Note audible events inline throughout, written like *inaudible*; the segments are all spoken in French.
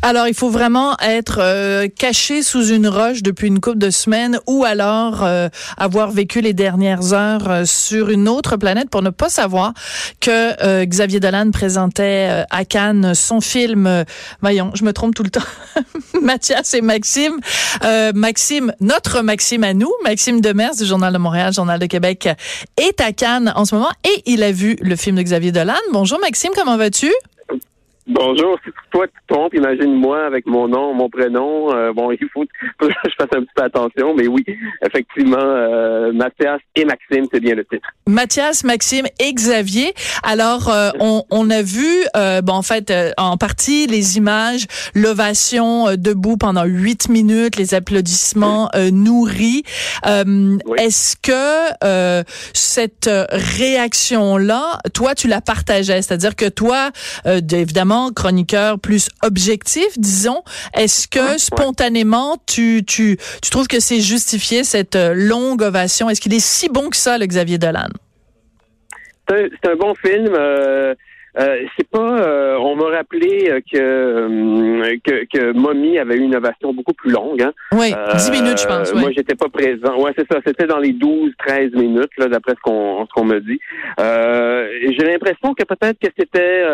Alors, il faut vraiment être euh, caché sous une roche depuis une couple de semaines ou alors euh, avoir vécu les dernières heures euh, sur une autre planète pour ne pas savoir que Xavier Dolan présentait à Cannes son film, voyons, je me trompe tout le temps, *laughs* Mathias et Maxime. Maxime, notre Maxime à nous, Maxime Demers du Journal de Montréal, Journal de Québec, est à Cannes en ce moment et il a vu le film de Xavier Dolan. Bonjour Maxime, comment vas-tu? Bonjour, si toi tu trompes, imagine-moi avec mon nom, mon prénom. Euh, bon, il faut *laughs* que je fasse un petit peu attention, mais oui, effectivement, euh, Mathias et Maxime, c'est bien le titre. Mathias, Maxime et Xavier. Alors, euh, on, on, a vu, bon, en fait, en partie les images, l'ovation debout pendant huit minutes, les applaudissements nourris. Est-ce que cette réaction-là, toi, tu la partageais, c'est-à-dire que toi, évidemment chroniqueur plus objectif, disons. Est-ce que spontanément, tu, tu, tu trouves que c'est justifié cette euh, longue ovation? Est-ce qu'il est si bon que ça, le Xavier Dolan? C'est un, bon film. Euh, euh, c'est pas. on m'a rappelé que, que que Mommy avait eu une ovation beaucoup plus longue. Hein. Oui, 10 minutes, je pense. Moi, j'étais pas présent. Ouais, c'est ça. C'était dans les 12-13 minutes, là, d'après ce qu'on ce qu'on me dit. J'ai l'impression que peut-être que c'était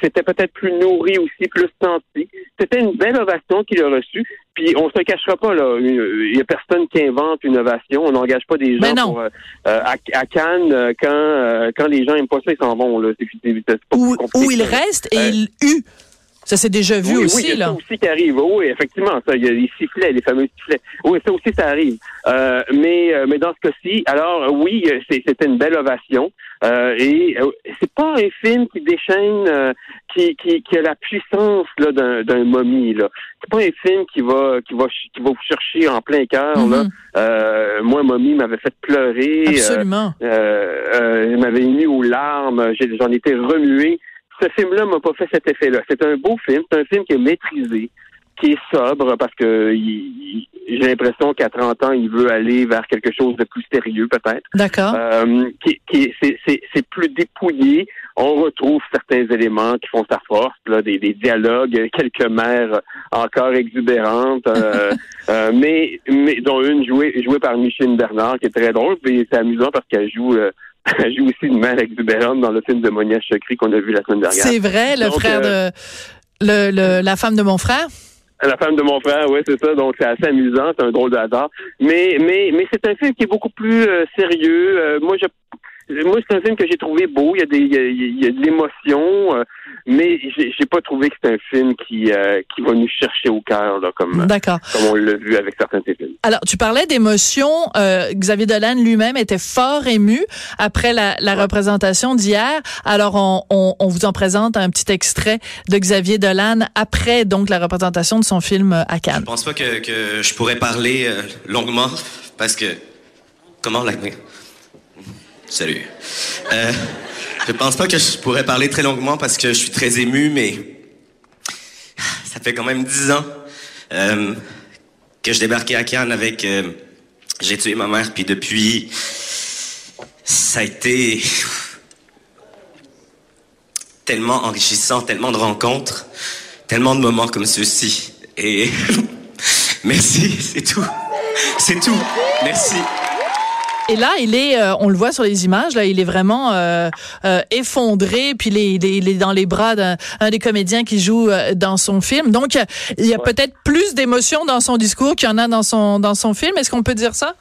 c'était peut-être plus nourri aussi, plus senti. C'était une belle ovation qu'il a reçue. Puis on se cachera pas là. Il y a personne qui invente une ovation. On n'engage pas des gens pour, euh, à, à, Cannes euh, quand euh, quand les gens aiment pas ça, ils s'en vont là. C'est, où, où il reste et il eut ça s'est déjà vu aussi, oui, il y a là. Ça aussi qui arrive. Oui, effectivement, ça, il y a les sifflets, les fameux sifflets. Oui, ça aussi, ça arrive. Euh, mais, euh, mais dans ce cas-ci, alors oui, c'était une belle ovation. Euh, et euh, c'est pas un film qui déchaîne, qui, qui, qui a la puissance là d'un momie. Là, c'est pas un film qui va qui va qui va vous chercher en plein cœur. là. Mm-hmm. moi, momie m'avait fait pleurer. Absolument. Euh, m'avait mis aux larmes. J'en étais remué ce film-là m'a pas fait cet effet-là. C'est un beau film, c'est un film qui est maîtrisé, qui est sobre parce que j'ai l'impression qu'à 30 ans, il veut aller vers quelque chose de plus sérieux, peut-être. D'accord. Euh, qui, qui c'est plus dépouillé. On retrouve certains éléments qui font sa force, là, des, des dialogues, quelques mères encore exubérantes, euh, *laughs* euh, mais, mais dont une jouée, jouée par Micheline Bernard, qui est très drôle, et c'est amusant parce qu'elle joue euh, *laughs* elle joue aussi une mère exubérante dans le film de Monia Chokri qu'on a vu la semaine dernière. C'est vrai, le frère euh, de le, le, la femme de mon frère? La femme de mon frère, oui, c'est ça. Donc c'est assez amusant, c'est un drôle de hasard. Mais mais mais c'est un film qui est beaucoup plus euh, sérieux. Euh, moi, je moi, c'est un film que j'ai trouvé beau. Il y a des, il y a, de l'émotion, euh, mais j'ai, pas trouvé que c'est un film qui, euh, qui va nous chercher au cœur, là, comme, comme on l'a vu avec certains de ces films. Alors, tu parlais d'émotion. Euh, Xavier Dolan lui-même était fort ému après la, la représentation d'hier. Alors, on, on, on, vous en présente un petit extrait de Xavier Dolan après donc la représentation de son film à Cannes. Je pense pas que, que je pourrais parler longuement parce que comment la Salut. Je pense pas que je pourrais parler très longuement parce que je suis très ému, mais ça fait quand même dix ans euh, que je débarquais à Cannes avec euh, J'ai tué ma mère, puis depuis, ça a été tellement enrichissant, tellement de rencontres, tellement de moments comme ceux-ci. Et *laughs* merci, c'est tout. C'est tout. Merci. Et là, il est, euh, on le voit sur les images, là, il est vraiment euh, euh, effondré, puis il est, il est, dans les bras d'un des comédiens qui joue dans son film. Donc, il y a peut-être plus d'émotion dans son discours qu'il y en a dans son dans son film. Est-ce qu'on peut dire ça?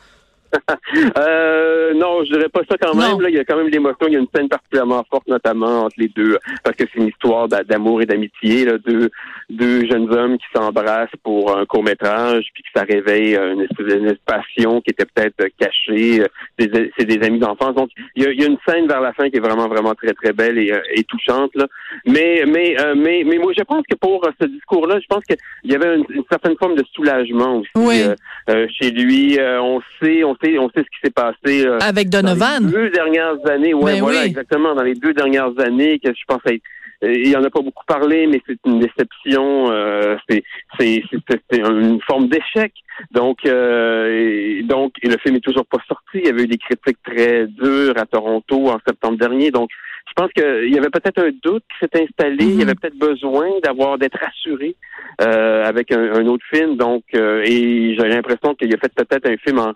Euh, non, je dirais pas ça quand même. Là, il y a quand même l'émotion. Il y a une scène particulièrement forte, notamment entre les deux, parce que c'est une histoire d'amour et d'amitié. Deux, deux jeunes hommes qui s'embrassent pour un court métrage, puis que ça réveille une, une passion qui était peut-être cachée. C'est des amis d'enfance. Donc, il y, a, une scène vers la fin qui est vraiment, vraiment très, très belle et, et touchante. Là. Mais, mais, euh, mais, mais moi, je pense que pour ce discours-là, je pense qu'il y avait une, certaine forme de soulagement aussi euh, euh, chez lui. on sait, on sait, on sait ce qui s'est passé. Avec Donovan. Dans les deux dernières années, ouais, ben voilà, exactement. Dans les deux dernières années, que je pense être il y en a pas beaucoup parlé, mais c'est une déception. Euh, c'est une forme d'échec. Donc et, donc et le film est toujours pas sorti. Il y avait eu des critiques très dures à Toronto en septembre dernier. Donc je pense qu'il y avait peut-être un doute qui s'est installé. Il y avait peut-être besoin d'avoir d'être rassuré euh, avec un, un, autre film. Donc et j'ai l'impression qu'il a fait peut-être un film en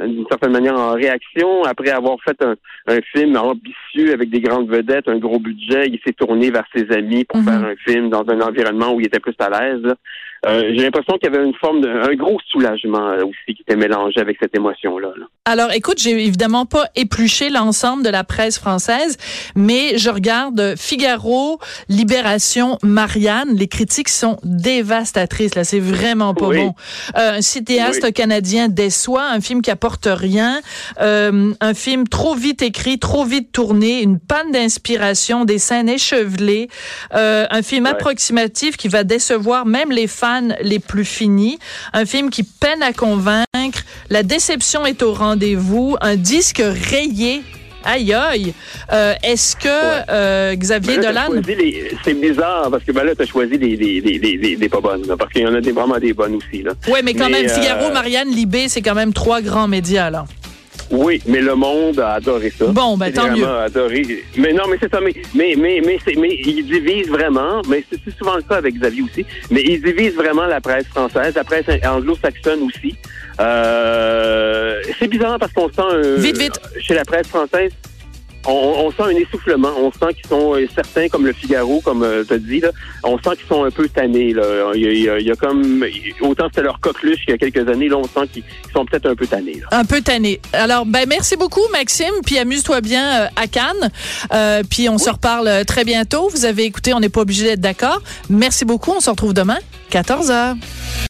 d'une certaine manière en réaction. Après avoir fait un, un, film ambitieux avec des grandes vedettes, un gros budget, il s'est tourné vers ses amis pour mhm. faire un film dans un environnement où il était plus à l'aise. Euh, j'ai l'impression qu'il y avait une forme de un gros soulagement euh, aussi qui était mélangé avec cette émotion-là. Alors, écoute, j'ai évidemment pas épluché l'ensemble de la presse française, mais je regarde Figaro, Libération, Marianne. Les critiques sont dévastatrices. Là, c'est vraiment pas bon. Euh, un cinéaste canadien déçoit, un film qui apporte rien, euh, un film trop vite écrit, trop vite tourné, une panne d'inspiration, des scènes échevelées, euh, un film approximatif qui va décevoir même les fans les plus finis, un film qui peine à convaincre, la déception est au rendez-vous, un disque rayé Aïe aïe. Euh, est-ce que euh, Xavier Dolan... C'est bizarre parce que ben là, tu as choisi des, des, des, des, pas bonnes. parce qu'il y en a des, vraiment des bonnes aussi. Oui, mais quand même, Figaro, euh, Marianne, Libé, c'est quand même trois grands médias. là. Oui, mais le monde a adoré ça. Bon, ben tant mieux. adoré. Mais non, mais c'est ça. Mais mais mais mais, mais ils divisent vraiment. Mais c'est souvent le cas avec Xavier aussi. Mais ils divisent vraiment la presse française, la presse anglo-saxonne aussi. Euh, c'est bizarre parce qu'on sent vite vite chez la presse française on, sent un essoufflement. On sent qu'ils sont euh, certains, comme le Figaro, comme euh, tu as dit, là, on sent qu'ils sont un peu tannés. Là. Il, y a, comme autant c'était leur coqueluche il y a quelques années, là, on sent qu'ils sont peut-être un peu tannés. Un peu tannés. Alors, ben merci beaucoup, Maxime, puis amuse-toi bien euh, à Cannes. puis on se reparle très bientôt. Vous avez écouté, on n'est pas obligé d'être d'accord. Merci beaucoup. On se retrouve demain, 14 h